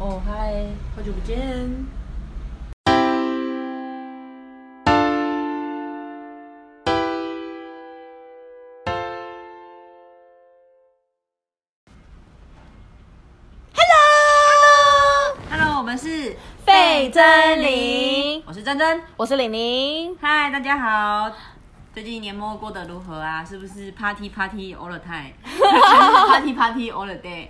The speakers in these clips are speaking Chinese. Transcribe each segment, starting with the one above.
哦嗨，好久不见。Hello，我们是费真玲，我是珍珍。我是玲玲。嗨，大家好。最近年末过得如何啊？是不是 party party all the time？party party all the day？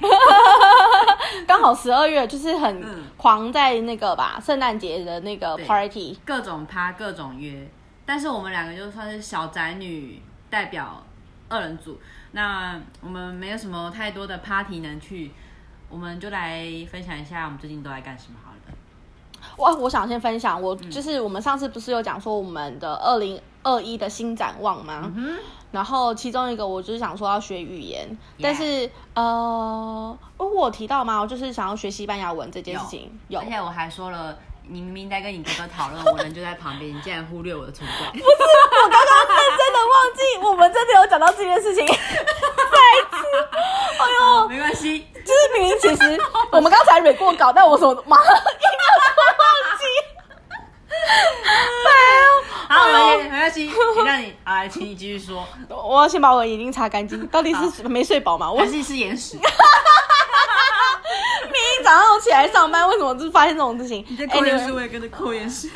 刚好十二月就是很嗯狂在那个吧，圣诞节的那个 party。各种趴，各种约。但是我们两个就算是小宅女代表二人组，那我们没有什么太多的 party 能去，我们就来分享一下我们最近都在干什么。哇，我想先分享，我嗯就是我们上次不是有讲说我们的二零二一的新展望吗？嗯然后其中一个我就是想说要学语言但是呃，哦我有提到吗？我就是想要学西班牙文这件事情有而。且我还说了，你明明在跟你哥哥讨论，我人就在旁边，你竟然忽略我的存在。不是我刚刚认真的忘记，我们真的有讲到这件事情。再一次，哎呦，没关系，就是明明其实我们刚才蕊过稿，但我怎么马上一秒都忘记？好，没没关系，原谅你。好，来，请你继续说。我要先把我眼睛擦干净，到底是没睡饱吗？我明还是是眼屎？明早上起来上班，为什么就发现这种事情？你在扣眼屎，我也跟着扣眼屎。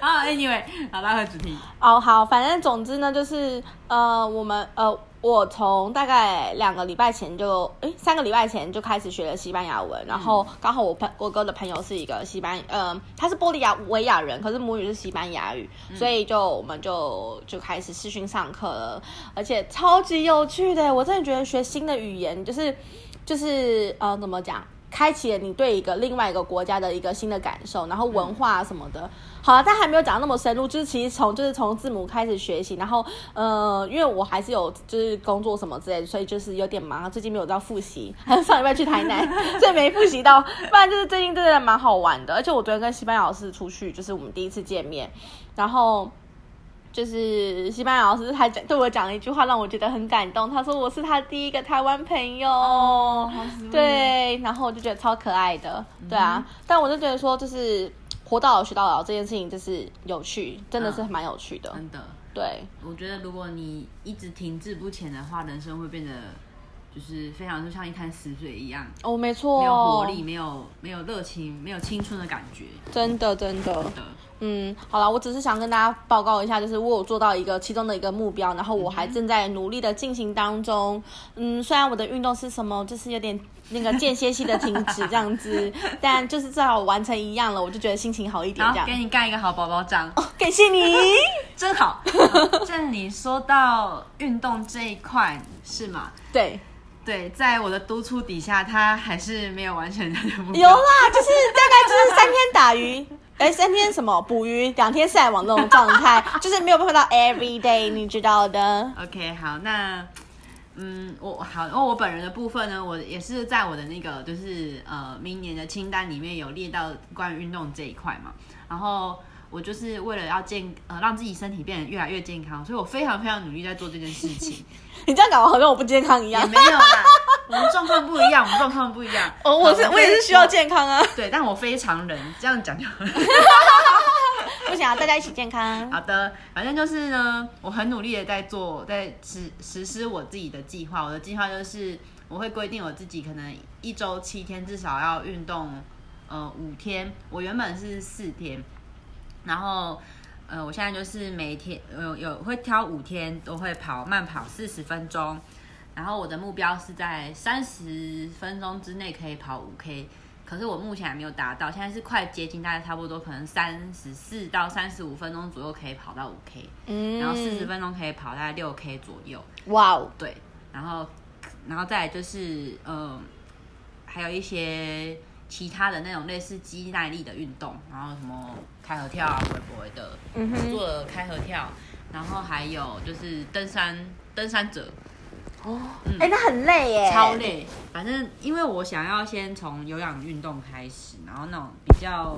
啊，Anyway，好，拉回主题。哦，好，反正总之呢，就是呃，我们呃，我从大概两个礼拜前就，诶，三个礼拜前就开始学了西班牙文，然后刚好我朋我哥的朋友是一个西班，呃，他是玻利亚维亚人，可是母语是西班牙语，所以就我们就就开始视讯上课了，而且超级有趣的，我真的觉得学新的语言就是就是呃，怎么讲？开启了你对一个另外一个国家的一个新的感受，然后文化什么的。好了，但还没有讲那么深入，就是其实从就是从字母开始学习，然后呃，因为我还是有就是工作什么之类的，所以就是有点忙，最近没有到复习，还有上礼拜去台南，所以没复习到。不然就是最近真的蛮好玩的，而且我昨天跟西班牙老师出去，就是我们第一次见面，然后。就是西班牙老师还讲对我讲了一句话，让我觉得很感动。他说我是他第一个台湾朋友，哦 对，然后我就觉得超可爱的，对啊。但我就觉得说，就是活到老学到老这件事情，就是有趣，真的是蛮有趣的。真的，对，我觉得如果你一直停滞不前的话，人生会变得就是非常就像一滩死水一样，哦，没错，没有活力，，没有没有热情，没有青春的感觉。真的真的。的，嗯，好了，我只是想跟大家报告一下，就是我有做到一个其中的一个目标，然后我还正在努力的进行当中。嗯，虽然我的运动是什么，就是有点那个间歇性的停止这样子，但就是至少我完成一样了，我就觉得心情好一点这样。给你盖一个好宝宝章，感谢你。真好。像你说到运动这一块是吗？对，对，在我的督促底下，他还是没有完成他的目标。有啦，就是大概就是三天打鱼。哎，三天什么捕鱼，两天晒网那种状态，就是没有办法到 every day，你知道的。OK，好，那嗯，我好，因为我本人的部分呢，我也是在我的那个就是呃明年的清单里面有列到关于运动这一块嘛，然后。我就是为了要健呃让自己身体变得越来越健康，所以我非常非常努力在做这件事情。你这样搞好像我不健康一样也样。没有啦，我们状况不一样，我们状况不一样。哦，我是我也是需要健康啊。对，但我非常人，这样讲就。不行啊，大家一起健康。好的，反正就是呢，我很努力的在做，在实实施我自己的计划。我的计划就是，我会规定我自己可能一周七天至少要运动，呃，五天。我原本是四天，然后呃，我现在就是每天有有会挑五天都会跑慢跑四十分钟，然后我的目标是在三十分钟之内可以跑五 K。可是我目前还没有达到，现在是快接近，大概差不多可能三十四到三十五分钟左右可以跑到五 K，、嗯然后四十分钟可以跑大概六 K 左右，哇哦，对，然后然后再来就是呃，还有一些其他的那种类似肌耐力的运动，然后什么开合跳啊、微博的，嗯哼，做了开合跳，然后还有就是登山登山者，哦，哎、那很累耶，超。累。反正因为我想要先从有氧运动开始，然后那种比较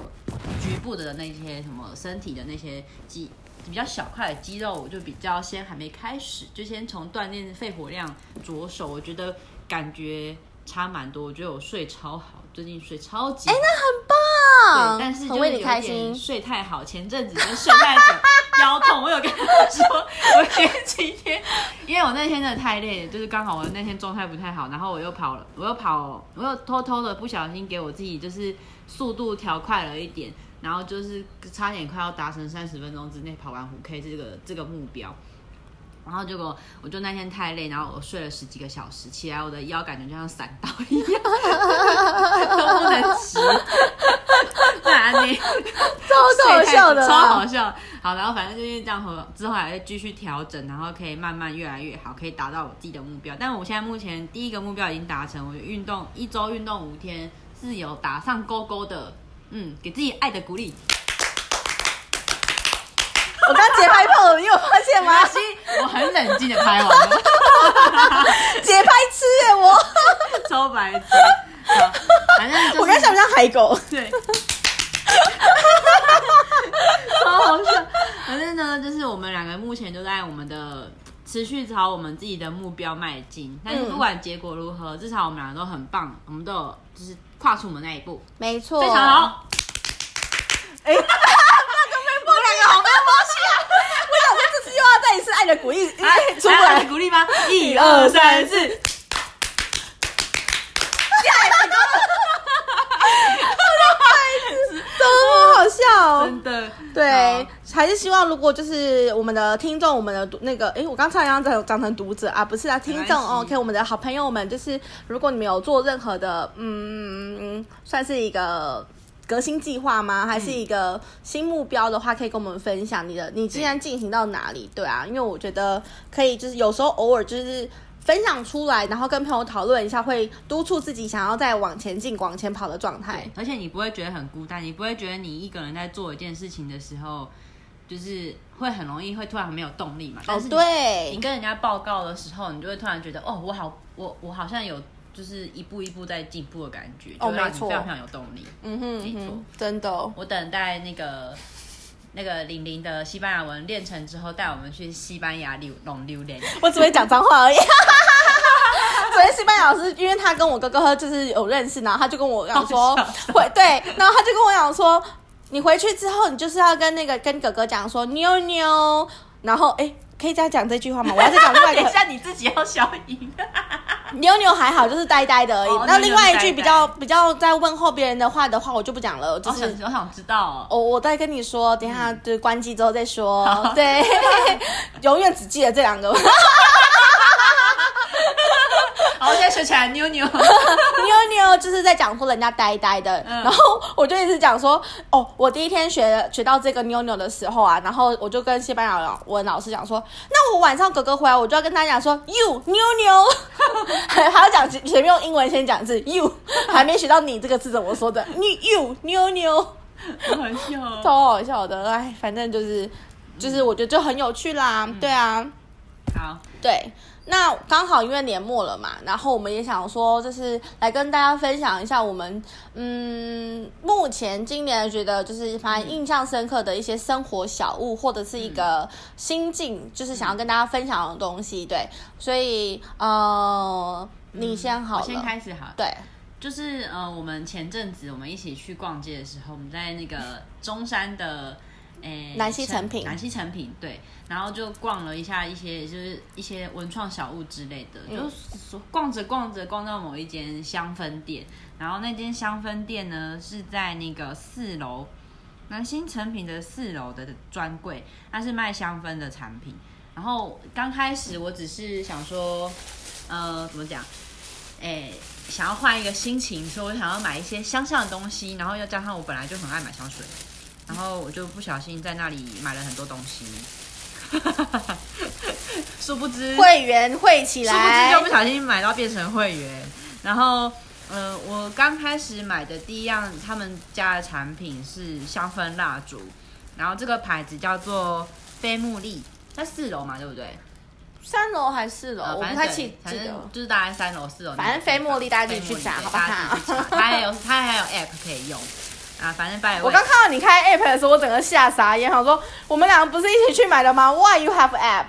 局部的那些什么身体的那些肌比较小块的肌肉，我就比较先还没开始，就先从锻炼肺活量着手。我觉得感觉差蛮多。我觉得我睡超好，最近睡超级。哎，那很棒。对，但是就是有开心。点睡太好，前阵子就睡太久，腰痛。我有跟他说，我前几天，因为我那天真的太累了，就是刚好我那天状态不太好，然后我又跑了，我又跑，我又偷偷的不小心给我自己就是速度调快了一点，然后就是差点快要达成三十分钟之内跑完五 K 这个这个目标。然后结果我就那天太累，然后我睡了十几个小时，起来我的腰感觉就像闪刀一样，都不能直。那你超搞笑的超好笑。好，然后反正就是这样和之后还会继续调整，然后可以慢慢越来越好，可以达到我自己的目标。但我现在目前第一个目标已经达成，我运动一周运动五天是有打上勾勾的，嗯，给自己爱的鼓励。我刚节拍炮了，你有发现吗？我很冷静的拍完了，节拍吃哎，我 超白痴。反正就是我刚想不像海狗。对，超好笑。反正呢，就是我们两个目前都在我们的持续朝我们自己的目标迈进。但是不管结果如何，至少我们两个都很棒，我们都有就是跨出我们那一步，没错，非常。好个没默两个好没默契啊！我想说这次又鼓励，来，出不来来鼓励吗？一二三四，怎么好笑哦？真的对好，还是希望如果就是我们的听众，我们的读那个，哎，我刚才要讲讲成读者啊，不是啊，听众，OK，我们的好朋友们，就是如果你们有做任何的，嗯，算是一个。革新计划吗？还是一个新目标的话，可以跟我们分享你的，你既然进行到哪里？对啊，因为我觉得可以，就是有时候偶尔就是分享出来，然后跟朋友讨论一下，会督促自己想要再往前进、往前跑的状态。而且你不会觉得很孤单，你不会觉得你一个人在做一件事情的时候，就是会很容易会突然没有动力嘛。但哦，对你，跟人家报告的时候，你就会突然觉得，哦，我好，我我好像有就是一步一步在进步的感觉，哦没错你非常非常有动力。嗯哼没错真的哦。我等待那个那个玲玲的西班牙文练成之后，带我们去西班牙溜弄溜连。我只会讲脏话而已。昨天西班牙老师，因为他跟我哥哥就是有认识，然后他就跟我讲说会对，然后他就跟我讲说，你回去之后，你就是要跟那个跟哥哥讲说妞妞，然后哎，可以再讲这句话吗？我要再讲另外一个等一下你自己要消音。妞妞还好，就是呆呆的而已哦。那、另外一句比较比较在问候别人的话的话，我就不讲了，就我是想我想知道哦。我我再跟你说，等一下就是关机之后再说。对，永远只记得这两个。好，现在学起来，妞妞。妞妞就是在讲说人家呆呆的，嗯。然后我就一直讲说，哦，我第一天学学到这个妞妞的时候啊，然后我就跟西班牙文老师讲说，那我晚上哥哥回来，我就要跟他讲说，you 妞妞，还还要讲前前面用英文先讲是 you，还没学到你这个字怎么说的，你 you 妞妞，好好笑哦。超好笑的，哎，反正就是就是我觉得就很有趣啦，对啊。好，对，那刚好因为年末了嘛，然后我们也想说，就是来跟大家分享一下我们嗯，目前今年觉得就是反正印象深刻的一些生活小物，或者是一个心境，就是想要跟大家分享的东西。对，所以呃，你先好了，我先开始好了。对，就是呃，我们前阵子我们一起去逛街的时候，我们在那个中山的诶南西成品南西成品对，然后就逛了一下一些就是一些文创小物之类的，嗯就是逛着逛着逛到某一间香氛店，然后那间香氛店呢是在那个四楼。南新成品的四楼的专柜，它是卖香氛的产品。然后刚开始我只是想说，呃，怎么讲？哎，想要换一个心情，所以我想要买一些香香的东西，然后又加上我本来就很爱买香水，然后我就不小心在那里买了很多东西，殊不知 会员会起来殊不知来就不，小心买到变成会员，然后。呃，我刚开始买的第一样他们家的产品是香氛蜡烛，然后这个牌子叫做飞木利，在四楼嘛，对不对？三楼还是四楼？呃，我反正对不太记反正记得。就是大概三楼、四楼。反正飞茉莉大家自己去查好不好它还有 它还有 app 可以用。啊，反正拜我刚看到你开 app 的时候，我整个吓傻眼，想说我们两个不是一起去买的吗？Why you have app？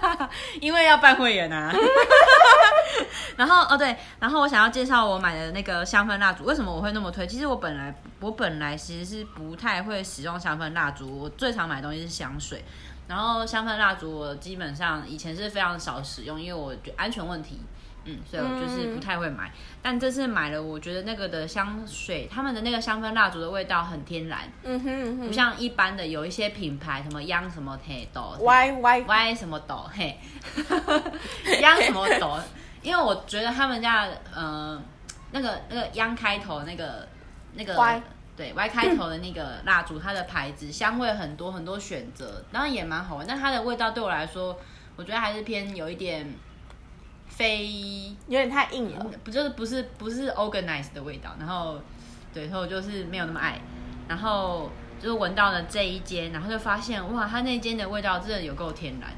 因为要办会员啊。然后哦对，然后我想要介绍我买的那个香氛蜡烛，为什么我会那么推？其实我本来我本来其实是不太会使用香氛蜡烛，我最常买的东西是香水。然后香氛蜡烛我基本上以前是非常少使用，因为我觉得安全问题，嗯，所以我就是不太会买。但这次买了，我觉得那个的香水，他们的那个香氛蜡烛的味道很天然，嗯哼嗯哼不像一般的有一些品牌什么央什么黑豆 Why？Y 什么豆嘿，央什么豆，因为我觉得他们家呃那个那个央开头那个那个 Y 对 Y 开头的那个蜡烛，它的牌子香味很多很多选择，然后也蛮好闻，但它的味道对我来说，我觉得还是偏有一点非有点太硬了。不就是不是不是 organized 的味道，然后对，所以我就是没有那么爱，然后就是闻到了这一间，然后就发现哇，它那间的味道真的有够天然，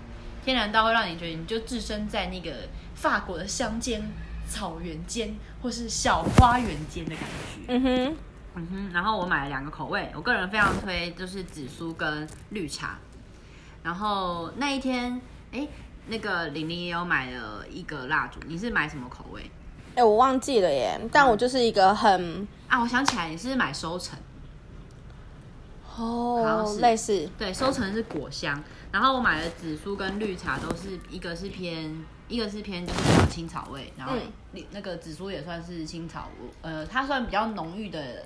天然到会让你觉得你就置身在那个法国的乡间、草原间或是小花园间的感觉。嗯哼，嗯哼，然后我买了两个口味，我个人非常推就是紫苏跟绿茶。然后那一天，哎，那个玲玲也有买了一个蜡烛，你是买什么口味？哎、我忘记了耶，但我就是一个很啊，我想起来，你是买收成，哦类似，对，收成是果香。然后我买的紫苏跟绿茶都是一个是偏，一个是偏就是比较青草味，然后嗯那个紫苏也算是青草味，呃，它算比较浓郁的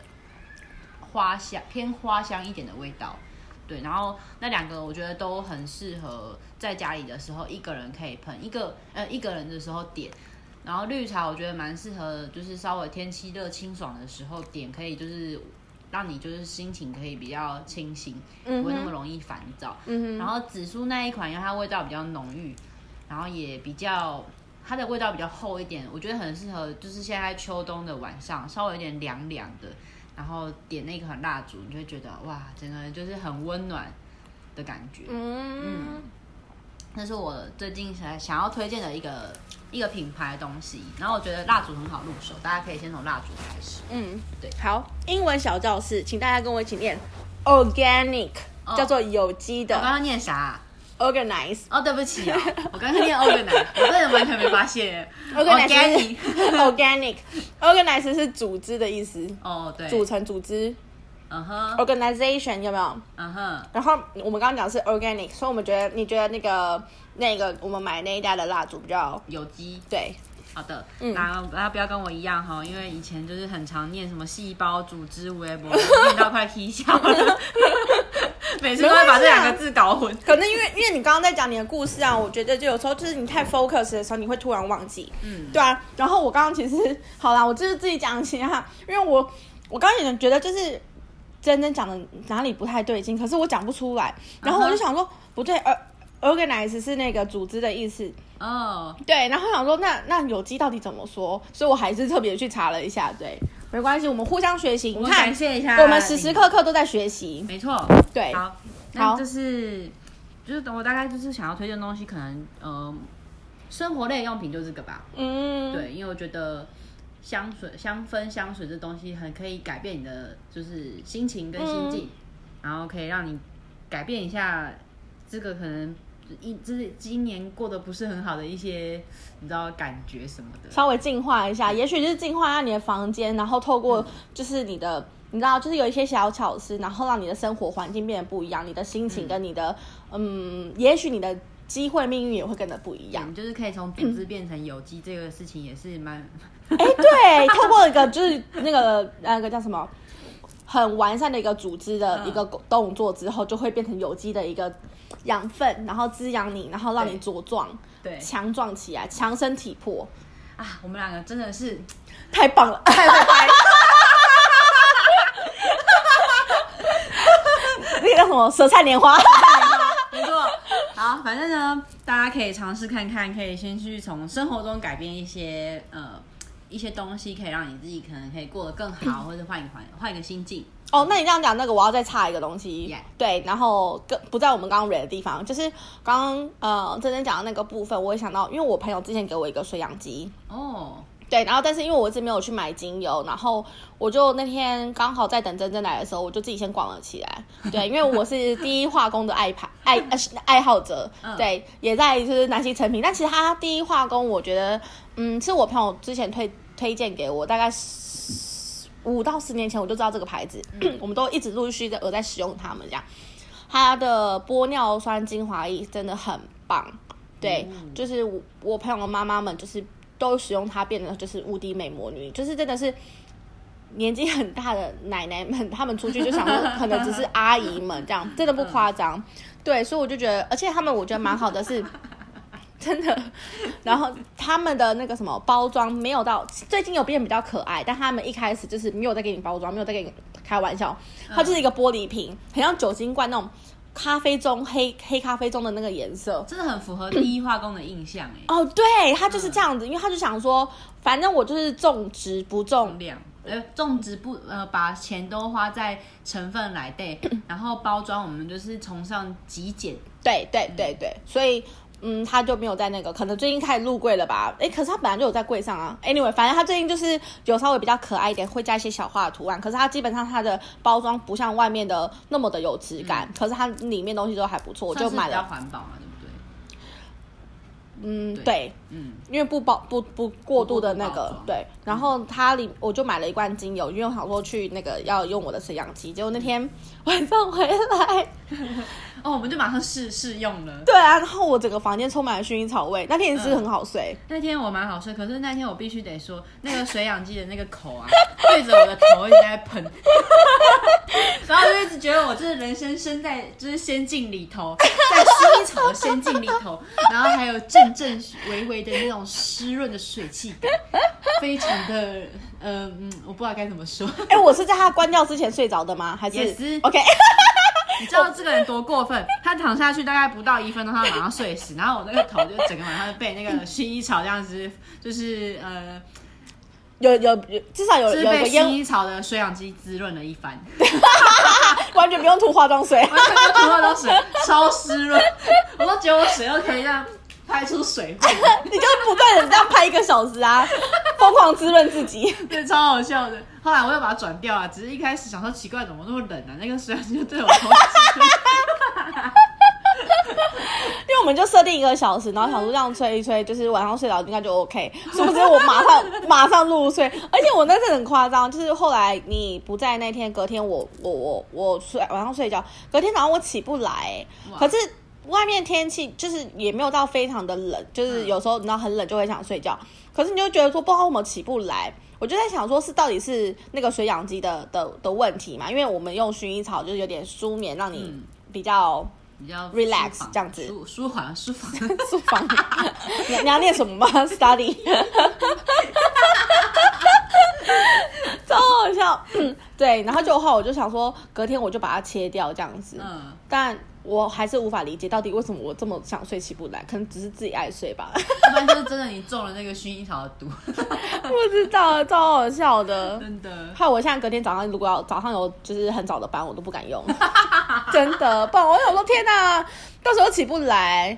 花香，偏花香一点的味道。对，然后那两个我觉得都很适合在家里的时候一个人可以喷，一个呃一个人的时候点。然后绿茶我觉得蛮适合，就是稍微天气热清爽的时候点，可以就是让你就是心情可以比较清新，嗯不会那么，容易烦躁。然后紫苏那一款，因为它味道比较浓郁，然后也比较它的味道比较厚一点，我觉得很适合就是现在秋冬的晚上，稍微有点凉凉的，然后点那款蜡烛，你就会觉得哇，整个人就是很温暖的感觉。嗯，那是我最近想想要推荐的一个一个品牌的东西，然后我觉得蜡烛很好入手，大家可以先从蜡烛开始。嗯，对。好，英文小教室，请大家跟我一起念。Organic，、哦。叫做有机的。我刚刚念啥啊、organize。哦，对不起哦，我刚刚念 organize，我真的完全没发现。organize organic，organize 是组织的意思，哦，对，组成组织。嗯哼，organization 有没有？嗯哼，然后我们刚刚讲是 organic，所以我们觉得你觉得那个那个我们买那一家的蜡烛比较有机。对，好的，嗯。那大家不要跟我一样哈，因为以前就是很常念什么细胞、组织、微博，念到快 啼笑了，每次都会把这两个字搞混。可能因为因为你刚刚在讲你的故事啊，我觉得就有时候就是你太 focus 的时候，你会突然忘记。嗯，对啊，然后我刚刚其实好啦，我就是自己讲起哈，因为我我刚刚也觉得就是真真讲的哪里不太对劲，可是我讲不出来，然后我就想说、不对，呃，organize 是那个组织的意思，哦，对，然后想说那那有机到底怎么说，所以我还是特别去查了一下，对，没关系，我们互相学习，我们你看感谢一下，我们时时刻刻都在学习，没错，对，好，那就是就是等我大概就是想要推荐的东西，可能呃，生活类用品就这个吧，嗯，对，因为我觉得香水、香氛、香水这东西很可以改变你的就是心情跟心境，然后可以让你改变一下这个可能一就是今年过得不是很好的一些你知道感觉什么的。稍微净化一下，也许就是净化一下你的房间，然后透过就是你的，你知道，就是有一些小巧思，然后让你的生活环境变得不一样，你的心情跟你的，嗯，也许你的机会命运也会跟着不一样。你就是可以从组织变成有机，这个事情也是蛮哎、对，透过一个就是那个那个叫什么，很完善的一个组织的嗯一个动作之后，就会变成有机的一个养分，然后滋养你，然后让你茁壮、对强壮起来，强身体魄，啊，我们两个真的是太棒了！太会拍。那个叫什么舌灿莲花。没错，好，反正呢，大家可以尝试看看，可以先去从生活中改变一些呃一些东西，可以让你自己可能可以过得更好，或者换一换换一个心境。哦，那你这样讲，那个我要再插一个东西对，然后跟不在我们刚刚 read 的地方，就是刚刚呃真真讲的那个部分，我也想到，因为我朋友之前给我一个水养机，哦，对，然后但是因为我一直没有去买精油，然后我就那天刚好在等珍珍来的时候，我就自己先逛了起来。对，因为我是第一化工的爱牌爱呃爱好者，对，也在就是拿些成品。但其实它第一化工，我觉得嗯，是我朋友之前推推荐给我，大概十五到十年前我就知道这个牌子，我们都一直陆续的有在使用它们这样。它的玻尿酸精华液真的很棒，对，就是我我朋友的妈妈们就是。都使用它变得就是无敌美魔女，就是真的是年纪很大的奶奶们，他们出去就想说可能只是阿姨们这样，真的不夸张。对，所以我就觉得，而且他们我觉得蛮好的，是 真的。然后他们的那个什么包装没有到，最近有变比较可爱，但他们一开始就是没有在给你包装，没有在给你开玩笑，它就是一个玻璃瓶，很像酒精罐那种。咖啡中黑黑咖啡中的那个颜色，真的很符合第一化工的印象哎。哦，对，他就是这样子，因为他就想说，反正我就是种植不重量，呃，种植不呃，把钱都花在成分来对，然后包装我们就是崇尚极简，对对对对，所以。嗯，他就没有在那个，可能最近开始入柜了吧？哎，可是他本来就有在柜上啊。Anyway，反正他最近就是有稍微比较可爱一点，会加一些小花的图案。可是他基本上他的包装不像外面的那么的有质感，可是它里面东西都还不错，我就买了。嗯，对，嗯，因为不包不不过度的那个，对。然后它里我就买了一罐精油，因为我想说去那个要用我的水氧机，结果那天晚上回来。哦，我们就马上试试用了。对啊，然后我整个房间充满了薰衣草味。那天也是很好睡。那天我蛮好睡，可是那天我必须得说，那个水氧机的那个口啊，对着我的头一直在喷，然后就一直觉得我就是人生生在就是仙境里头，在薰衣草的仙境里头，然后还有阵阵微微的那种湿润的水汽感，非常的嗯，我不知道该怎么说。哎，我是在他关掉之前睡着的吗？还是 OK？你知道这个人多过分？他躺下去大概不到一分钟，他马上睡死。然后我那个头就整个晚上被那个薰衣草这样子，就是呃，有有至少有有被薰衣草的水氧机滋润了一番，完全不用涂化妆水，完全不用涂化妆水，超湿润。我都觉得我水都可以让。拍出水，你就不断的这样拍一个小时啊，疯狂滋润自己，对，超好笑的。后来我又把它转掉啊，只是一开始想说奇怪，怎么那么冷啊？那个水就对我头，因为我们就设定一个小时，然后想说这样吹一吹，就是晚上睡着应该就 OK。殊不知我马上马上入睡？而且我那次很夸张，就是后来你不在那天，隔天我我我我睡晚上睡觉，隔天早上我起不来，可是。外面天气就是也没有到非常的冷，就是有时候你知道很冷就会想睡觉，可是你就觉得说不知道为什么起不来，我就在想说是到底是那个水氧机的的的问题嘛？因为我们用薰衣草就是有点舒眠，让你比较比较 relax 这样子，舒舒缓舒缓 舒缓。你你要念什么吗？Study，超好笑。对，然后就后我就想说隔天我就把它切掉这样子，嗯，但。我还是无法理解到底为什么我这么想睡起不来，可能只是自己爱睡吧。不然就是真的你中了那个薰衣草的毒。不知道，超好笑的。真的。害我现在隔天早上如果要早上有就是很早的班，我都不敢用。真的，不然我想说天哪，到时候起不来。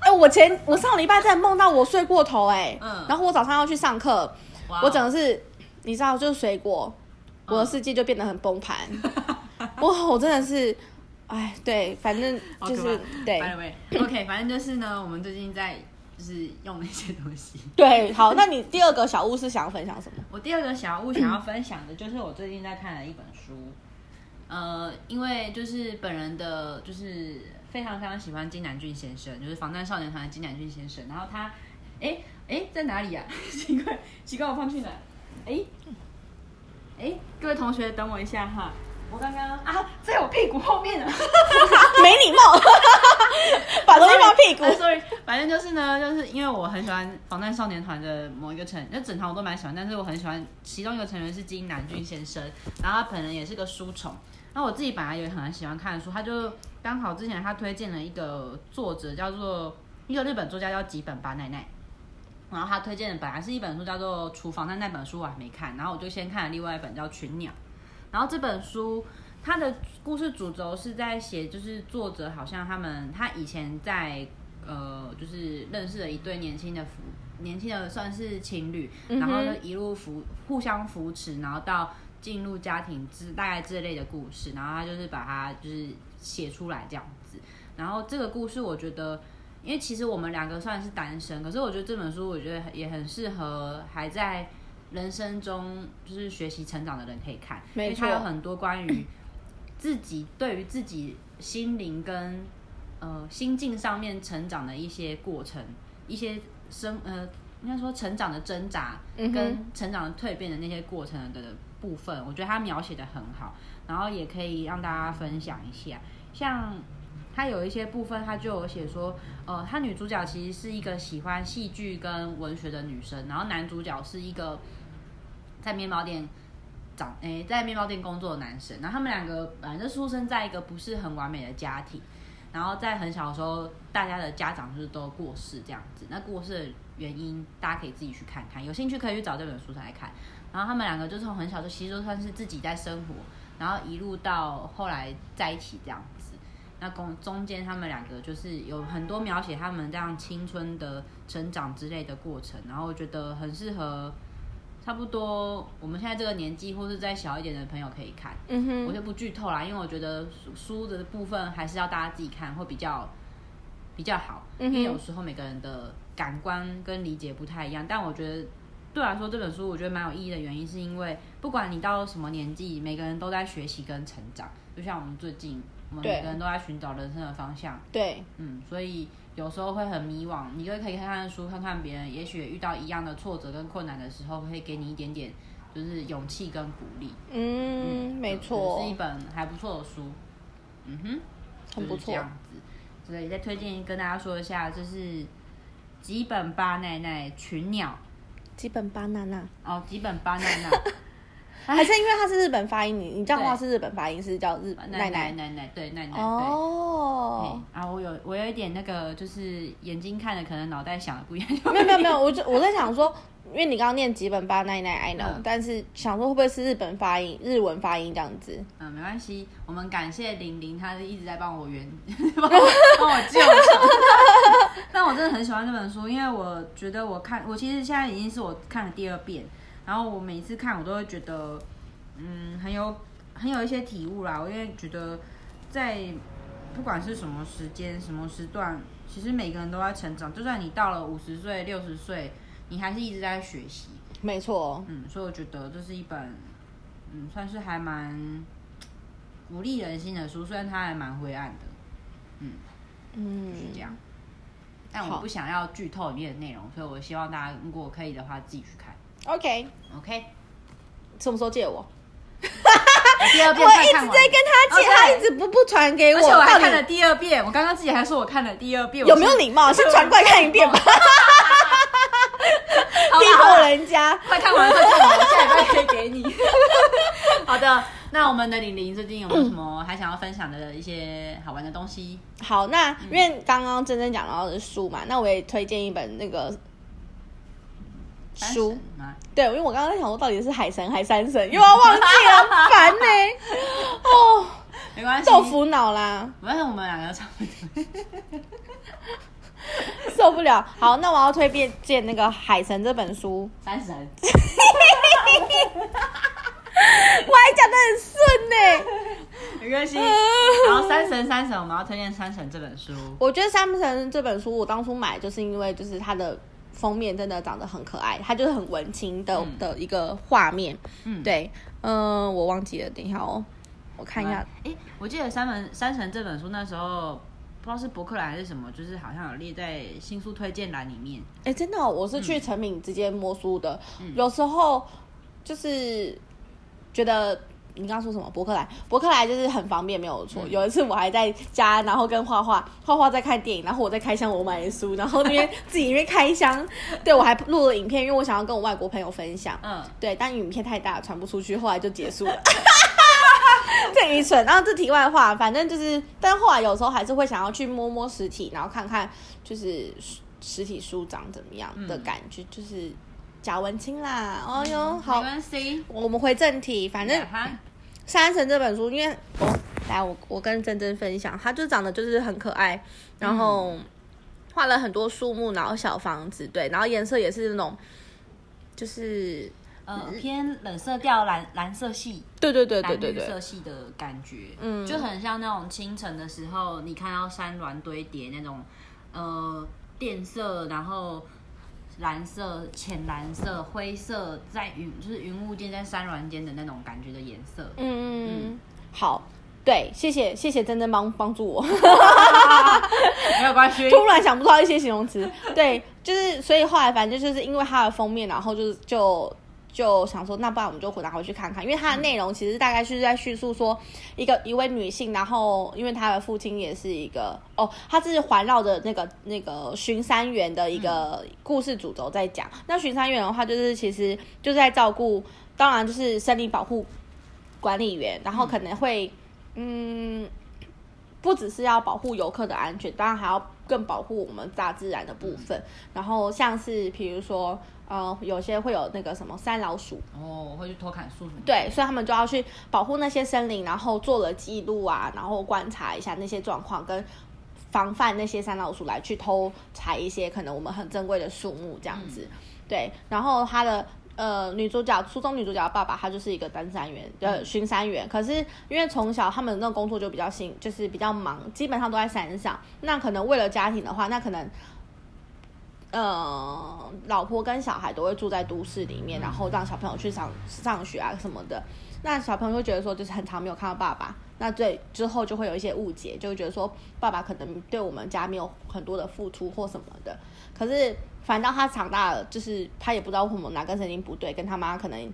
哎，我前我上礼拜在梦到我睡过头哎，嗯，然后我早上要去上课，我整的是你知道就是水果，我的世界就变得很崩盘。哇，我真的是。哎，对，反正就是对，OK，反正就是呢，我们最近在就是用那些东西。对，好，那你第二个小物是想要分享什么？我第二个小物想要分享的就是我最近在看的一本书，呃，因为就是本人的，就是非常非常喜欢金南俊先生，就是防弹少年团的金南俊先生。然后他，哎哎，在哪里呀？奇怪，奇怪，我放去哪？哎哎，各位同学，等我一下哈。我刚刚啊，在我屁股后面呢，没礼貌，把东西放屁股。Sorry，反正就是呢，就是因为我很喜欢防弹少年团的某一个成，那整团我都蛮喜欢，但是我很喜欢其中一个成员是金南俊先生，然后他本人也是个书虫。那我自己本来也很喜欢看书，他就刚好之前他推荐了一个作者叫做一个日本作家叫吉本八奈奈，然后他推荐的本来是一本书叫做《厨房》，但那本书我还没看，然后我就先看了另外一本叫《群鸟》。然后这本书，它的故事主轴是在写，就是作者好像他们他以前在呃，就是认识了一对年轻的夫年轻的算是情侣，嗯然后就一路扶互相扶持，然后到进入家庭之大概这类的故事，然后他就是把它就是写出来这样子。然后这个故事我觉得，因为其实我们两个算是单身，可是我觉得这本书我觉得也很适合还在人生中就是学习成长的人可以看，因没为它有很多关于 自己对于自己心灵跟呃心境上面成长的一些过程，一些生呃应该说成长的挣扎跟成长的蜕变的那些过程的部分，我觉得他描写的很好，然后也可以让大家分享一下，像。他有一些部分，他就有写说，呃，他女主角其实是一个喜欢戏剧跟文学的女生，然后男主角是一个在面包店长，诶、在面包店工作的男生，然后他们两个反正出生在一个不是很完美的家庭，然后在很小的时候，大家的家长就是都过世这样子。那过世的原因，大家可以自己去看看，有兴趣可以去找这本书上来看。然后他们两个就从很小就其实就算是自己在生活，然后一路到后来在一起这样子。那中中间他们两个就是有很多描写他们这样青春的成长之类的过程，然后我觉得很适合差不多我们现在这个年纪或是再小一点的朋友可以看。嗯哼，我就不剧透啦，因为我觉得书书的部分还是要大家自己看会比较比较好，嗯哼因为有时候每个人的感官跟理解不太一样。但我觉得对我来说这本书我觉得蛮有意义的原因，是因为不管你到什么年纪，每个人都在学习跟成长。就像我们最近，我们每个人都在寻找人生的方向，对，嗯，所以有时候会很迷惘。你就可以看看书，看看别人，也许遇到一样的挫折跟困难的时候，会给你一点点就是勇气跟鼓励。嗯，没错是一，本还不错的书。嗯哼，很不错就是这样子。所以再推荐跟大家说一下，就是吉本巴奈奈群鸟吉本巴娜娜，哦，吉本巴奈奈还是因为它是日本发音，你你这样话对是日本发音，是叫日本 奶奶奶奶对奈奈对。哦，嘿啊，我有我有一点那个，就是眼睛看的，可能脑袋想的不一样。没有没有没有，我就 我在想说，因为你刚刚念几本巴奈奈 I know，、嗯但是想说会不会是日本发音、日文发音这样子？嗯，没关系，我们感谢玲玲，她是一直在帮我圆，帮 我帮我救场。但我真的很喜欢这本书，因为我觉得我看，我其实现在已经是我看了第二遍，然后我每次看我都会觉得，嗯，很有很有一些体悟啦。我因为觉得在不管是什么时间、什么时段，其实每个人都在成长，就算你到了五十岁、六十岁，你还是一直在学习。没错，嗯，所以我觉得这是一本，嗯，算是还蛮鼓励人心的书，虽然它还蛮灰暗的，嗯嗯是，这样。但我不想要剧透里面的内容，所以我希望大家如果可以的话，自己去看。OK，OK，什么时候借我？我 第二我遍我一直在跟他借 OK 他一直不不传给而且我还看了第二遍。我刚刚自己还说我看了第二遍，有没有礼貌？先传过来看一遍吧，好逼迫啦好啦人家。快看完了，快看完我，下礼拜可以给你。好的，那我们的玲玲最近有没有什么还想要分享的一些好玩的东西？好，那嗯因为刚刚真真讲到的是书嘛，那我也推荐一本那个书。吗？对，因为我刚刚在想说，到底是海神还山神，又要忘记了，烦呢、哦，没关系，豆腐脑啦，反正我们两个差不多。受不了。好，那我要推荐荐那个《海神》这本书，三神，我还讲的很顺呢、没关系。然后三神三神，我们要推荐三神这本书。我觉得《三神》这本书，我当初买就是因为就是它的封面真的长得很可爱，它就是很文青的、嗯的一个画面。嗯，对，嗯、我忘记了，等一下哦，我看一下。哎，我记得三门三神这本书那时候不知道是博客来还是什么，就是好像有列在新书推荐栏里面。哎、真的哦、我是去成品直接摸书的，有时候就是觉得。你刚刚说什么？博客来，博客来就是很方便，没有错。有一次我还在家，然后跟画画，画画在看电影，然后我在开箱我买的书，然后那边自己那边开箱。对我还录了影片，因为我想要跟我外国朋友分享。嗯，对，但影片太大，传不出去，后来就结束了。这愚蠢。然后这题外话，反正就是，但后来有时候还是会想要去摸摸实体，然后看看就是实实体书长怎么样的感觉，就是贾文清啦。哦哟，没好，关系。我们回正题，反正哈，《山神》这本书，因为我来我我跟珍珍分享，它就长得就是很可爱，然后。画了很多树木，然后小房子，对，然后颜色也是那种，就是呃偏冷色调蓝蓝色系，对对对对蓝绿对对，色系的感觉，嗯就很像那种清晨的时候，你看到山峦堆叠那种，呃，靛色，然后蓝色、浅蓝色、灰色，在云就是云雾间，在山峦间的那种感觉的颜色。嗯嗯嗯，好，对，谢谢谢谢珍珍帮帮助我。没有关系，突然想不到一些形容词，对，就是所以后来反正就是因为它的封面，然后就是就就想说，那不然我们就拿回去看看，因为它的内容其实大概是在叙述说一个一位女性，然后因为她的父亲也是一个哦，她是环绕着那个那个巡山员的一个故事主轴在讲。那巡山员的话，就是其实就是在照顾，当然就是森林保护管理员，然后可能会嗯不只是要保护游客的安全，当然还要更保护我们大自然的部分。然后像是比如说，呃，有些会有那个什么山老鼠，哦，我会去偷砍树什么。对，所以他们就要去保护那些森林，然后做了记录啊，然后观察一下那些状况，跟防范那些山老鼠来去偷采一些可能我们很珍贵的树木这样子。对，然后他的呃女主角，初中女主角的爸爸，他就是一个登山员，呃巡山员。可是因为从小他们那个工作就比较辛，就是比较忙，基本上都在山上。那可能为了家庭的话，那可能呃，老婆跟小孩都会住在都市里面，然后让小朋友去上上学啊什么的。那小朋友会觉得说，就是很长没有看到爸爸，那最之后就会有一些误解，就会觉得说爸爸可能对我们家没有很多的付出或什么的。可是反倒他长大了，就是他也不知道为什么哪根神经不对，跟他妈可能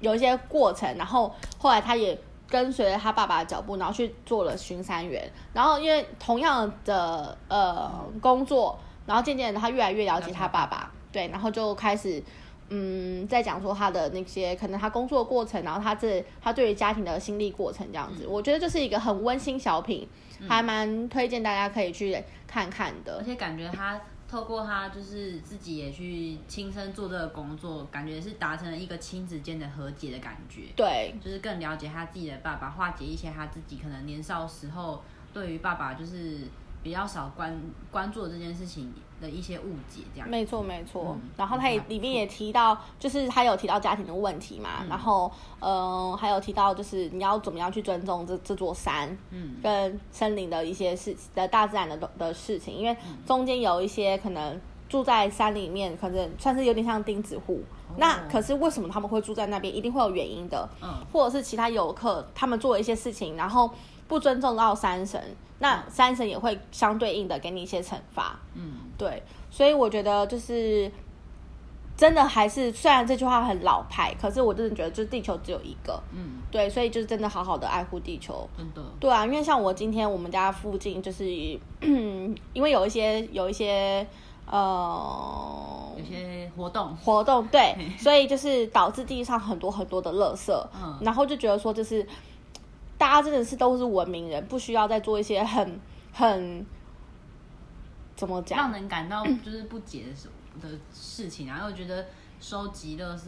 有一些过程，然后后来他也跟随了他爸爸的脚步，然后去做了巡山员。然后因为同样的呃工作，然后渐渐的他越来越了解他爸爸，对，然后就开始嗯在讲说他的那些可能他工作过程，然后他这他对于家庭的心力过程这样子，我觉得这是一个很温馨小品，还蛮推荐大家可以去看看的。而。且感觉他透过他就是自己也去亲身做这个工作，感觉是达成了一个亲子间的和解的感觉。对，就是更了解他自己的爸爸，化解一些他自己可能年少时候对于爸爸就是比较少关关注这件事情的一些误解，这样。没错没错。嗯然后他也里面也提到，就是他有提到家庭的问题嘛，嗯然后呃还有提到就是你要怎么样去尊重这这座山，嗯跟森林的一些事的大自然的的事情，因为嗯中间有一些可能住在山里面，可能算是有点像钉子户。那可是为什么他们会住在那边？一定会有原因的，嗯或者是其他游客他们做了一些事情，然后不尊重到山神，那山神也会相对应的给你一些惩罚。嗯，对，所以我觉得就是真的还是，虽然这句话很老派，可是我真的觉得就是地球只有一个，嗯，对，所以就是真的好好的爱护地球。真的。对啊，因为像我今天我们家附近就是，因为有一些有一些呃有些活动，活动，对，所以就是导致地上很多很多的垃圾，嗯。然后就觉得说就是大家真的是都是文明人，不需要再做一些很很怎么讲？让人感到就是不解的事的事情啊，然后我觉得收集垃圾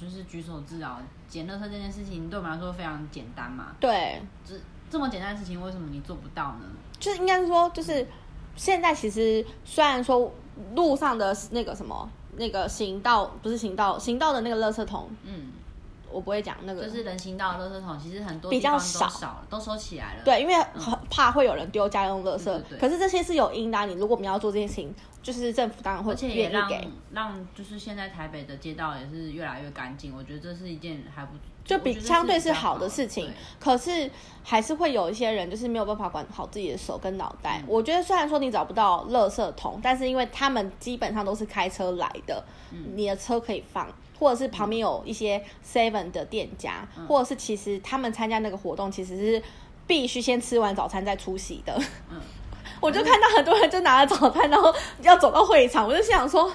就是举手之劳，捡垃圾这件事情对我们来说非常简单嘛，对，这这么简单的事情，为什么你做不到呢？就是应该是说，就是现在其实虽然说路上的那个什么那个行道不是行道，行道的那个垃圾桶，嗯，我不会讲那个，就是人行道的垃圾桶，其实很多比较少都收起来了。，对，因为很怕会有人丢家用垃圾，对对对可是这些是有因的啊、你如果我们要做这件事情，就是政府当然会愿意让给，让就是现在台北的街道也是越来越干净，我觉得这是一件还不就比相对是好的事情。可是还是会有一些人就是没有办法管好自己的手跟脑袋。嗯我觉得虽然说你找不到垃圾桶，但是因为他们基本上都是开车来的，嗯你的车可以放。或者是旁边有一些 Seven 的店家，嗯或者是其实他们参加那个活动，其实是必须先吃完早餐再出席的。嗯，我就看到很多人就拿了早餐，然后要走到会场，我就心想说，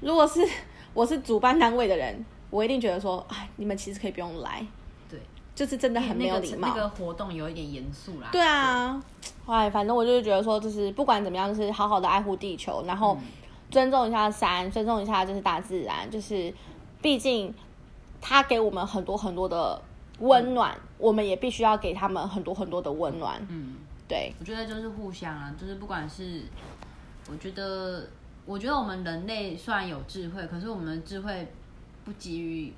如果是我是主办单位的人，我一定觉得说，哎，你们其实可以不用来，对，就是真的很没有礼貌。那个活动有一点严肃啦。对啊，哎，反正我就是觉得说，就是不管怎么样，就是好好的爱护地球，然后尊重一下山，尊重一下就是大自然，就是毕竟它给我们很多很多的温暖，我们也必须要给他们很多很多的温暖。嗯，对，我觉得就是互相啊，就是不管是我觉得，我觉得我们人类虽然有智慧，可是我们的智慧不给予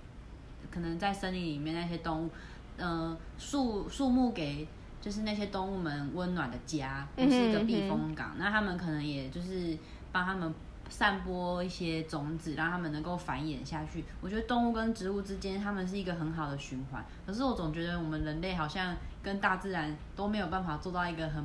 可能在森林里面那些动物，呃，树树木给就是那些动物们温暖的家，不是一个避风港。那他们可能也就是帮他们散播一些种子，让他们能够繁衍下去。我觉得动物跟植物之间，它们是一个很好的循环。可是我总觉得我们人类好像跟大自然都没有办法做到一个很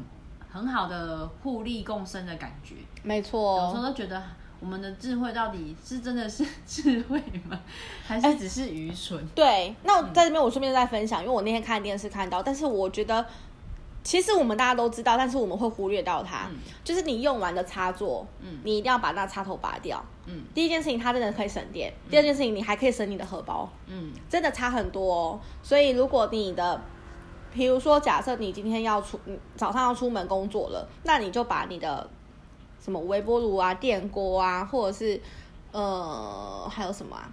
很好的互利共生的感觉。没错有时候，都觉得我们的智慧到底是真的是 智慧吗？还是只是愚蠢？对。那我在这边我顺便再分享，因为我那天看电视看到，但是我觉得。其实我们大家都知道，但是我们会忽略到它，嗯就是你用完的插座，嗯你一定要把那插头拔掉。嗯第一件事情，它真的可以省电；第二件事情，你还可以省你的荷包。嗯真的差很多哦。所以如果你的，比如说假设你今天要出，嗯早上要出门工作了，那你就把你的什么微波炉啊、电锅啊，或者是呃还有什么啊？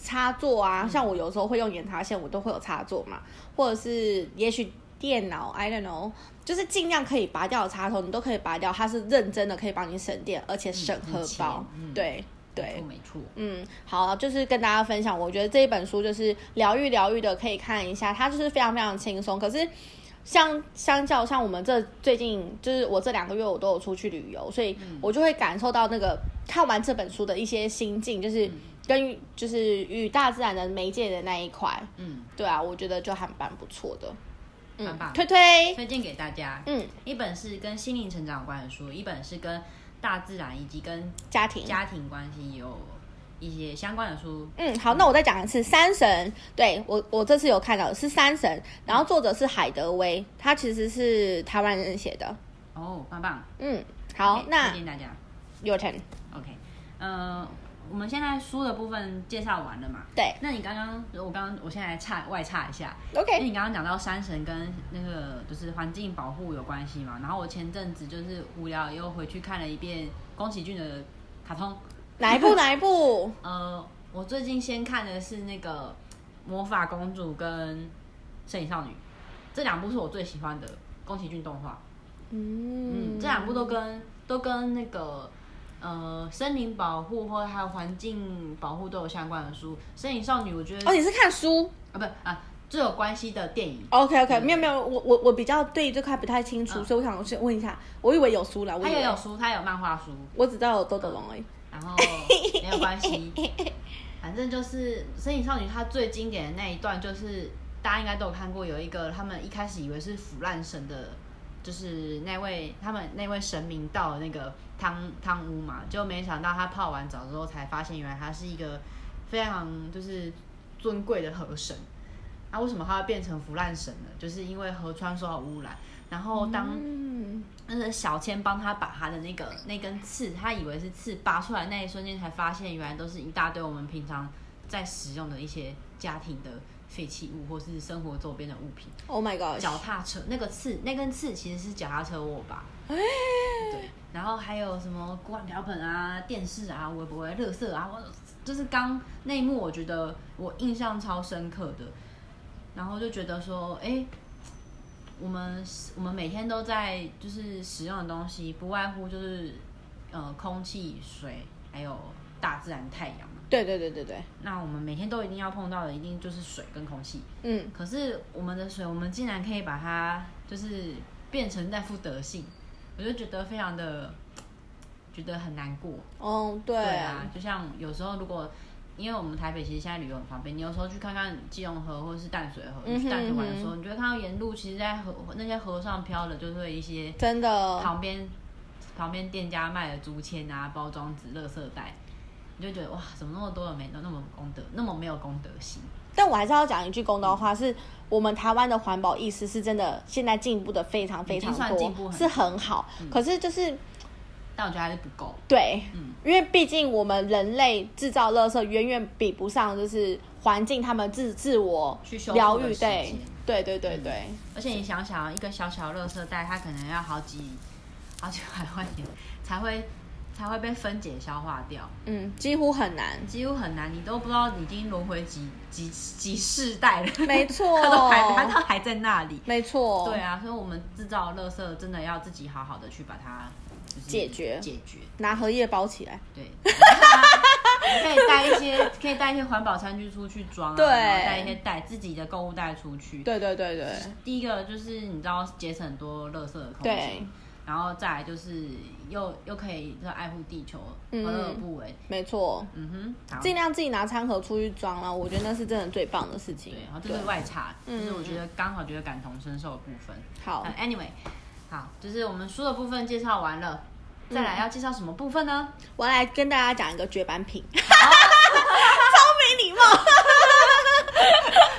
插座啊，像我有时候会用延插线，我都会有插座嘛，或者是也许电脑，I don't know，就是尽量可以拔掉的插头，你都可以拔掉，它是认真的可以帮你省电，而且省荷包，嗯对对没错，嗯，好，就是跟大家分享，我觉得这一本书就是疗愈疗愈的，可以看一下，它就是非常非常轻松。可是相相较像我们这最近，就是我这两个月我都有出去旅游，所以我就会感受到那个看完这本书的一些心境，就是跟就是与大自然的媒介的那一块，嗯，对啊，我觉得就还蛮不错的。推推，推荐给大家。嗯，一本是跟心灵成长有关的书，一本是跟大自然以及跟家庭家庭关系有一些相关的书。嗯，好，那我再讲一次，《山神》对我我这次有看到的是《山神》，然后作者是海德威，他其实是台湾人写的。哦，棒棒。嗯，好那推荐大家。your turn。OK，呃，我们现在书的部分介绍完了嘛？对。那你刚刚，我刚刚，我现在来岔外岔一下，因为，OK，你刚刚讲到山神跟那个就是环境保护有关系嘛，然后我前阵子就是无聊又回去看了一遍宫崎骏的卡通，哪一部？哪一部？呃，我最近先看的是那个魔法公主跟摄影少女，这两部是我最喜欢的宫崎骏动画。嗯，嗯这两部都跟都跟那个呃森林保护或者还有环境保护都有相关的书。摄影少女我觉得、哦，你是看书啊不啊最有关系的电影，？OK OK，嗯没有没有，我我我比较对这块不太清楚，嗯所以我想先问一下，我以为有书了，我以为它也有书，它有漫画书，我只知道有豆豆龙而已。然后没有关系，反正就是《身影少女》她最经典的那一段，就是大家应该都有看过，有一个他们一开始以为是腐烂神的，就是那位他们那位神明到了那个汤汤屋嘛，就没想到他泡完澡之后才发现，原来他是一个非常就是尊贵的河神。那、为什么他会变成腐烂神呢？就是因为河川受到污染，然后当嗯，那个小千帮他把他的那个那根刺，他以为是刺拔出来那一瞬间，才发现原来都是一大堆我们平常在使用的一些家庭的废弃物或是生活周边的物品。Oh my god，脚踏车那个刺，那根刺其实是脚踏车握把。对，然后还有什么锅碗瓢盆啊、电视啊、微波炉、垃圾啊，我就是刚那一幕，我觉得我印象超深刻的。然后就觉得说，哎，我们我们每天都在就是使用的东西，不外乎就是呃空气、水，还有大自然太阳嘛。对对对对对，那我们每天都一定要碰到的，一定就是水跟空气。嗯，可是我们的水，我们竟然可以把它就是变成那副德性，我就觉得非常的觉得很难过。哦对对啊，就像有时候如果因为我们台北其实现在旅游很方便，你有时候去看看基隆河或者是淡水河，去淡水玩的时候，你就会看到沿路其实，在河那些河上漂的，就是会一些真的，旁边旁边店家卖的竹签啊、包装纸、垃圾袋，你就觉得哇，怎么那么多人没那么功德，那么没有公德心？但我还是要讲一句公道话，是我们台湾的环保意识是真的现在进步的非常非常多，很是很好。可是就是但我觉得还是不够。对，嗯因为毕竟我们人类制造垃圾远远比不上就是环境他们自自我去疗愈，对间对对对对，而且你想想，一个小小的垃圾袋，它可能要好几好几百万年才会才会被分解消化掉，嗯，几乎很难，几乎很难，你都不知道已经轮回几几几世代了，没错。它都还它都还在那里。没错，对啊，所以我们制造的垃圾真的要自己好好的去把它就是解决。解决。拿荷叶包起来。对，你可以带一些，可以带一些环保餐具出去装啊，对。然后带一些袋自己的购物袋出去。对对对对。第一个就是你知道节省很多垃圾的空对。间，然后再来就是又又可以这爱护地球，嗯何乐而不为？没错，嗯哼，好尽量自己拿餐盒出去装了，我觉得那是真的最棒的事情。对，然后这是外差，嗯就是我觉得刚好觉得感同身受的部分。好呃，anyway，好，就是我们书的部分介绍完了，再来要介绍什么部分呢？我要来跟大家讲一个绝版品，超没礼貌。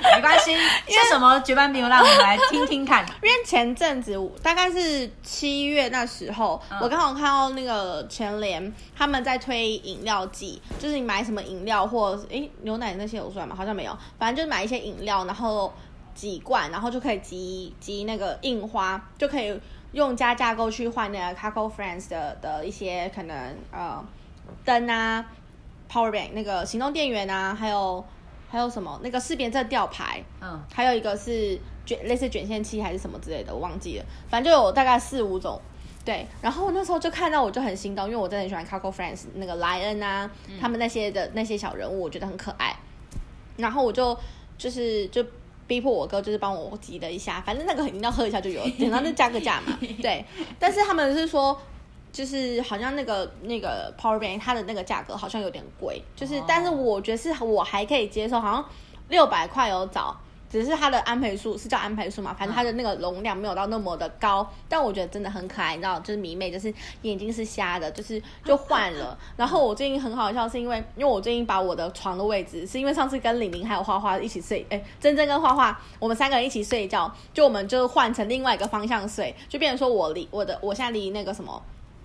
没关系，是什么绝版品？让我们来听听看。因为前阵子大概是七月那时候，嗯我刚好看到那个全联他们在推饮料季，就是你买什么饮料或诶牛奶那些有算吗？好像没有，反正就是买一些饮料，然后几罐，然后就可以集集那个印花，就可以用加价购去换那个 Coco Friends 的的一些可能呃灯啊、Power Bank 那个行动电源啊，还有还有什么那个识别证吊牌，嗯，还有一个是卷类似卷线器还是什么之类的，我忘记了，反正就有大概四五种。对，然后那时候就看到我就很心动，因为我真的很喜欢 Coco Friends 那个莱恩啊，他们那些的那些小人物，我觉得很可爱。然后我就就是就逼迫我哥就是帮我集了一下，反正那个肯定要喝一下就有，然后就加个价嘛。对，但是他们是说。就是好像那个那个 Power Bank 它的那个价格好像有点贵，就是、哦但是我觉得是我还可以接受，好像六百块有找，只是它的安培数是叫安培数嘛，反正它的那个容量没有到那么的高，但我觉得真的很可爱，你知道，就是迷妹，就是眼睛是瞎的，就是就换了。然后我最近很好笑，是因为因为我最近把我的床的位置，是因为上次跟玲玲还有花花一起睡，哎，珍珍跟花花我们三个人一起睡觉，就我们就换成另外一个方向睡，就变成说我离我的我现在离那个什么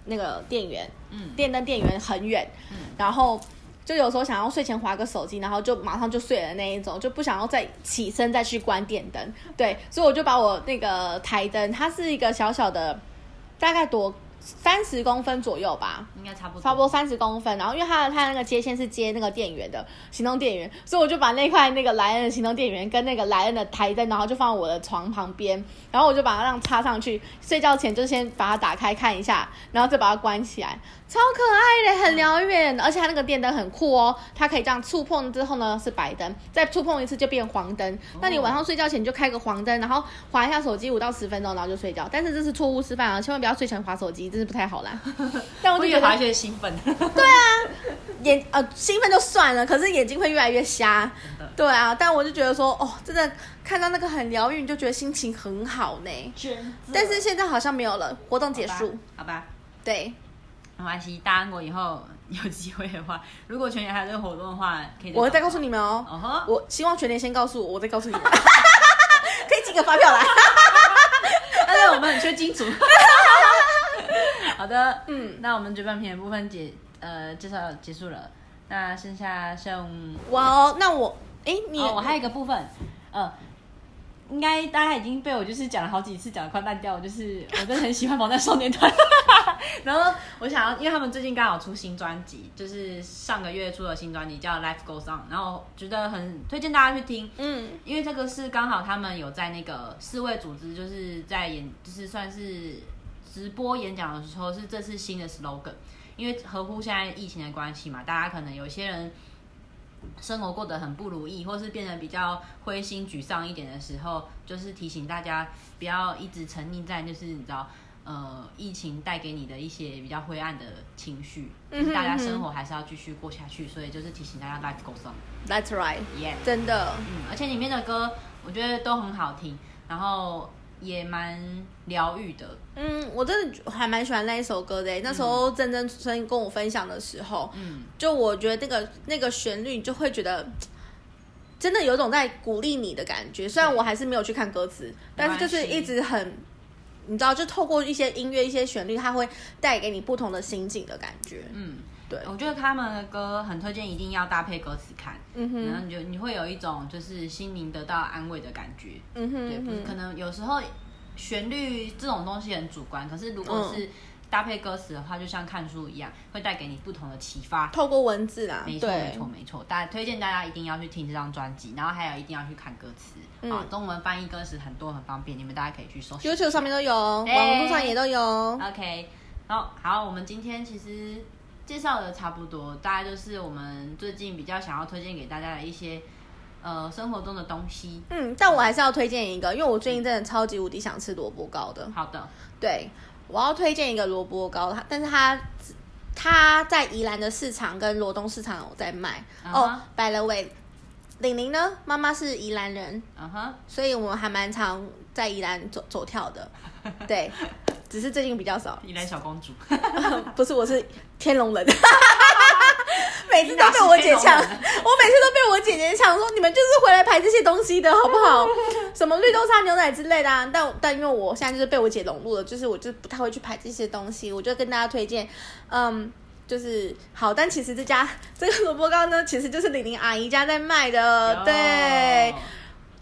那个电源，嗯电灯电源很远，嗯然后。就有时候想要睡前划个手机，然后就马上就睡了那一种，就不想要再起身再去关电灯。对，所以我就把我那个台灯，它是一个小小的，大概多三十公分左右吧，应该差不多，差不多三十公分，然后因为它的它那个接线是接那个电源的行动电源，所以我就把那块那个莱恩的行动电源跟那个莱恩的台灯，然后就放在我的床旁边，然后我就把它让插上去，睡觉前就先把它打开看一下，然后再把它关起来，超可爱的，很疗愈，而且它那个电灯很酷哦，它可以这样触碰之后呢是白灯，再触碰一次就变黄灯，那你晚上睡觉前就开个黄灯，然后划一下手机五到十分钟，然后就睡觉，但是这是错误示范啊，千万不要睡前划手机，这是不太好啦。但我就觉得我就觉得有些兴奋。眼呃兴奋就算了，可是眼睛会越来越瞎。对啊，但我就觉得说，哦，真的看到那个很疗愈，你就觉得心情很好呢。但是现在好像没有了，活动结束。好吧，对，没关系。答应我以后 有机会的话，如果全年还有这个活动的话，可以我会再告诉你们哦。我希望全年先告诉我，我再告诉你们。可以寄个发票来。但是我们很缺金主。好的，嗯，那我们绝版品的部分解呃介绍结束了，那剩下剩哇哦，那我，哎，你、哦，我还有一个部分，呃，应该大家已经被我就是讲了好几次，讲的快烂掉，就是我真的很喜欢防弹少年团。然后我想要，因为他们最近刚好出新专辑，就是上个月出了新专辑叫《Life Goes On》，然后觉得很推荐大家去听，嗯。因为这个是刚好他们有在那个世卫组织，就是在演，就是算是直播演讲的时候，是这次新的 slogan。因为合乎现在疫情的关系嘛，大家可能有些人生活过得很不如意，或是变得比较灰心沮丧一点的时候，就是提醒大家不要一直沉溺在就是你知道。呃，疫情带给你的一些比较灰暗的情绪，就是大家生活还是要继续过下去，所以就是提醒大家 life goes on。，That's right，Yeah，真的，嗯，而且里面的歌我觉得都很好听，然后也蛮疗愈的。嗯，我真的还蛮喜欢那一首歌的欸。那时候珍珍曾跟我分享的时候，嗯，就我觉得那个那个旋律，你就会觉得。真的有种在鼓励你的感觉，虽然我还是没有去看歌词，但是就是一直很，你知道，就透过一些音乐、一些旋律，它会带给你不同的心境的感觉。嗯，对，我觉得他们的歌很推荐，一定要搭配歌词看，嗯哼，然后你就你会有一种就是心灵得到安慰的感觉。嗯哼，对，不是可能有时候旋律这种东西很主观，可是如嗯果是搭配歌词的话，就像看书一样，会带给你不同的启发。透过文字啊，没错，对没错，没错。大家推荐大家一定要去听这张专辑，然后还有一定要去看歌词、嗯啊，中文翻译歌词很多，很方便，你们大家可以去搜寻。，YouTube 上面都有，哎网络上也都有。OK，然后好，我们今天其实介绍的差不多，大概就是我们最近比较想要推荐给大家的一些呃生活中的东西。嗯，但我还是要推荐一个，因为我最近真的超级无敌想吃萝卜糕的。好的，对，我要推荐一个萝卜糕，它但是它它在宜兰的市场跟罗东市场有在卖。哦，by the way，玲玲呢，妈妈是宜兰人，嗯哼，所以我们还蛮常在宜兰走走跳的。对，只是最近比较少。宜兰小公主，不是，我是天龙人。每次都被我姐呛，我每次都被我姐姐呛说你们就是回来排这些东西的好不好？什么绿豆沙牛奶之类的、啊。但但因为我现在就是被我姐融入了，就是我就不太会去排这些东西，我就跟大家推荐，嗯。就是好，但其实这家这个萝卜糕呢，其实就是玲玲阿姨家在卖的，有对，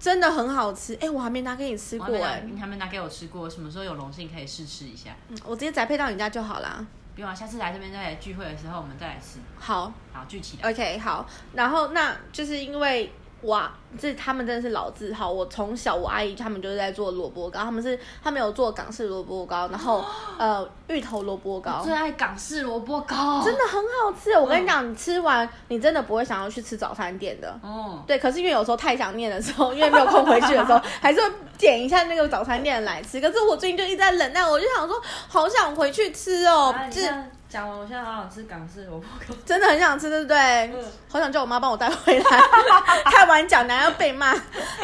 真的很好吃。哎、我还没拿给你吃过哎、你还没拿给我吃过，什么时候有荣幸可以试吃一下？嗯我直接宅配到你家就好啦。不用啊，下次来这边再来聚会的时候，我们再来吃。好，好，聚起来。OK，好，然后那就是因为哇，这他们真的是老字号。我从小我阿姨他们就是在做萝卜糕，他们是他们有做港式萝卜糕，然后呃芋头萝卜糕最，爱港式萝卜糕，真的很好吃。我跟你讲，你吃完你真的不会想要去吃早餐店的。哦，对，可是因为有时候太想念的时候，因为没有空回去的时候，还是会点一下那个早餐店来吃。可是我最近就一直在忍耐，我就想说，好想回去吃哦，就是讲完，我现在好想吃港式萝卜糕。真的很想吃，对不对？嗯好想叫我妈帮我带回来。开完讲男要被骂，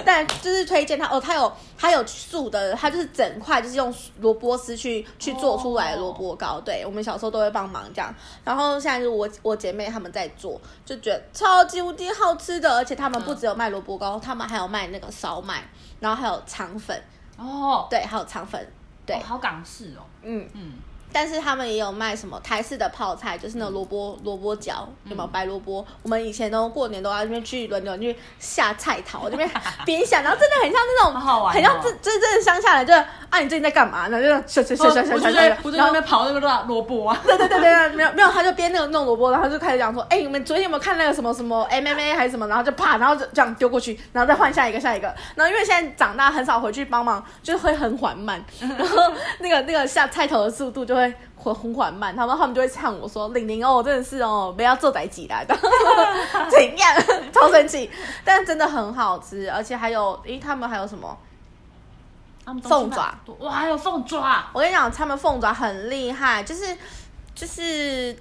但就是推荐它哦，它有它有素的，它就是整块就是用萝卜丝去去做出来的萝卜糕。对我们小时候都会帮忙这样，然后现在是我我姐妹她们在做，就觉得超级无敌好吃的，而且他们不只有卖萝卜糕，他们还有卖那个烧麦，然后还有肠粉，哦，对，还有肠粉，对，哦好港式哦。嗯。嗯，但是他们也有卖什么台式的泡菜，就是那种萝卜萝卜饺，有没有白萝卜？我们以前都过年都要那边去轮流去下菜桃，那边边下，然后真的很像那种，好好玩哦很像真真正的乡下人，就是啊，你最近在干嘛？呢就下下下下下我下下下，就在我就在然后那边刨那个萝萝卜啊。对对对对，没有没有，他就边那个弄萝卜，然后就开始讲说，哎、你们昨天有没有看那个什么什么 MMA 还是什么？然后就啪，然后就这样丢过去，然后再换下一个下一个。然后因为现在长大很少回去帮忙，就会很缓慢，然后那个那个下菜头的速度就会很很缓慢。他们他们就会唱我说，玲玲哦，真的是哦，不要做仔几来的，怎样？超神奇，但真的很好吃，而且还有，诶，他们还有什么？他们凤爪，哇，还有凤爪，我跟你讲，他们凤爪很厉害，就是就是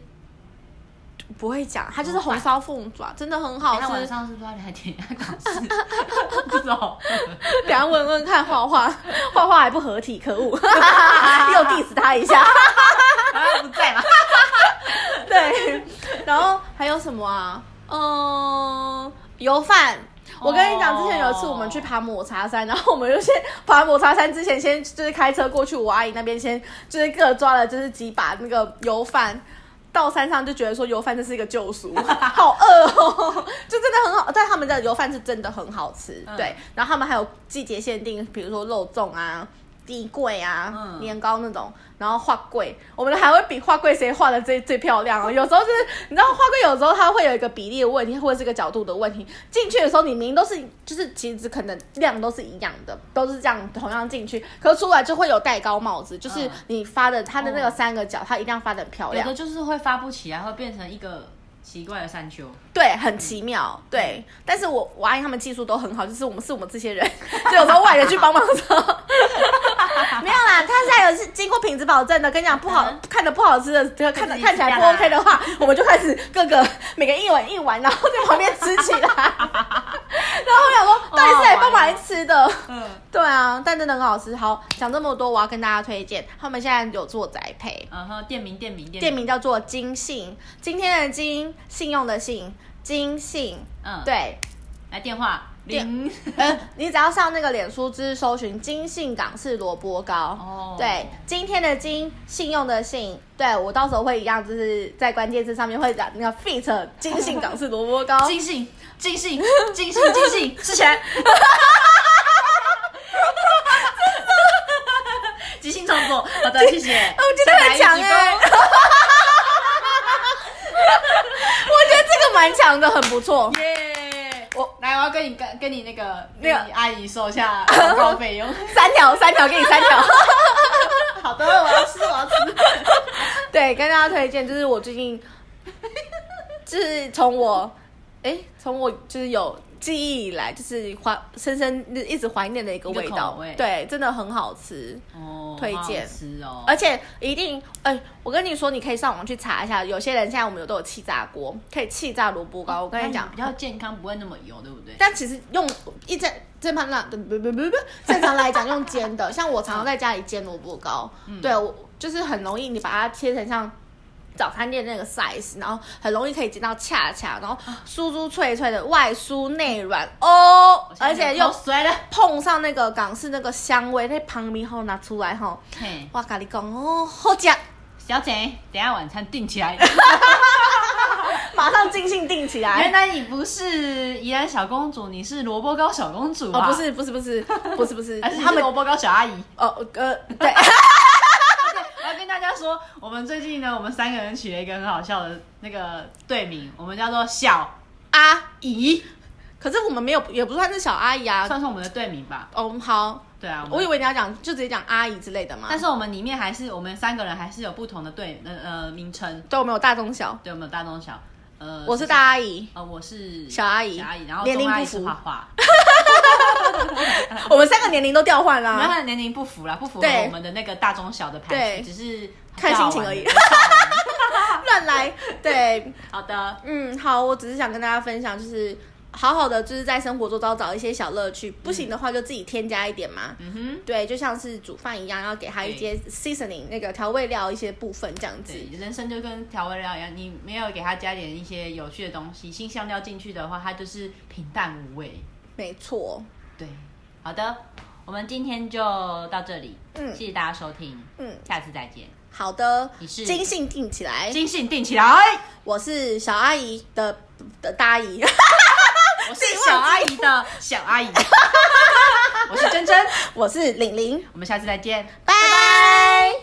不会讲，它就是红烧凤爪，真的很好吃。晚上是不是要来点一下港式？不知道。等下问问看画画，画画还不合体，可恶，又 diss 他一下。他不在嘛？对，然后还有什么啊？嗯，油饭。我跟你讲，之前有一次我们去爬抹茶山，然后我们就先爬抹茶山之前，先就是开车过去我阿姨那边，先就是各抓了就是几把那个油饭。到山上就觉得说油饭这是一个救赎，好饿哦，就真的很好。但他们的油饭是真的很好吃，嗯对。然后他们还有季节限定，比如说肉粽啊、地桂啊、嗯年糕那种，然后画柜，我们还会比画柜谁画的最最漂亮哦。有时候就是你知道画柜有时候它会有一个比例的问题，或者是一个角度的问题。进去的时候你明明都是就是其实可能量都是一样的，都是这样同样进去，可是出来就会有戴高帽子，就是嗯你发的它的那个哦三个角，它一定要发的很漂亮有的。就是会发不起来，会变成一个奇怪的山丘。对，很奇妙，对。但是我我阿姨他们技术都很好，就是我们是我们这些人，就有时候外人去帮忙的时候，没有啦，他是还有是经过品质保证的。跟你讲，不好嗯看的不好吃的，看着看起来不 OK 的话，我们就开始各个每个一碗一碗，然后在旁边吃起来。然后我想说，到底是来帮忙来吃的？嗯，对啊，但真的很好吃。好，讲这么多，我要跟大家推荐，他们现在有做宅配，然后店名店名店店名叫做金信，今天的金，信用的信，金信。嗯，，对，来电话电零呃，你只要上那个脸书之搜寻金信港式萝卜糕。哦对，今天的金，信用的信，对我到时候会一样，就是在关键字上面会讲那个 fit 金信港式萝卜糕。金信金信金信金信吃起来。即兴创作，好的，谢谢。我觉得很强哎、我觉得这个蛮强的，很不错。耶！我来，我要跟你跟跟你那个那个阿姨收一下 广告费用。三条，三条，给你三条。好的，我要吃，我要吃。对，跟大家推荐，就是我最近，就是从我，哎，从我就是有记忆以来，就是怀深深一直怀念的一个味道，对，真的很好吃哦，推荐。吃哦，而且一定，哎，我跟你说，你可以上网去查一下，有些人现在我们有都有气炸锅，可以气炸萝卜糕，我跟你讲，比较健康，不会那么油，对不对？但其实用一正正常来，不不不不不，正常来讲用煎的，像我常常在家里煎萝卜糕，对我就是很容易，你把它切成像。早餐店那个 size，然后很容易可以煎到恰恰，然后酥酥脆脆的，外酥内软哦，而且又碰上那个港式那个香味，那旁边后拿出来哈，哇咖喱讲哦，好吃。小姐，等下晚餐订起来，马上尽兴订起来。原来你不是宜兰小公主，你是萝卜糕小公主啊？不是不是不是不是不是，还是他们萝卜糕小阿姨？哦呃对。说，我们最近呢，我们三个人取了一个很好笑的那个队名，我们叫做小阿姨。可是我们没有，也不算是小阿姨啊，算是我们的队名吧。哦，好，对啊，我以为你要讲就直接讲阿姨之类的嘛。但是我们里面还是我们三个人还是有不同的队呃呃名称。对，我们有大中小。对，我们有大中小。呃，我是大阿姨。呃，我是小阿姨。小阿姨，然后年龄不符。我们三个年龄都调换了，我们年龄不符了，不符合我们的那个大中小的排序，只是看心情而已，乱来。对，好的，嗯，好，我只是想跟大家分享，就是好好的，就是在生活中找找一些小乐趣，不行的话就自己添加一点嘛。嗯哼，对，就像是煮饭一样，要给他一些 seasoning 那个调味料一些部分这样子。人生就跟调味料一样，你没有给他加点一些有趣的东西，新香料进去的话，它就是平淡无味。没错。对，好的，我们今天就到这里，嗯，谢谢大家收听，嗯，下次再见。好的，金信定起来，金信定起来。我是小阿姨的的大姨，我是小阿姨的小阿姨，我是珍珍，我是玲玲，我们下次再见，拜拜。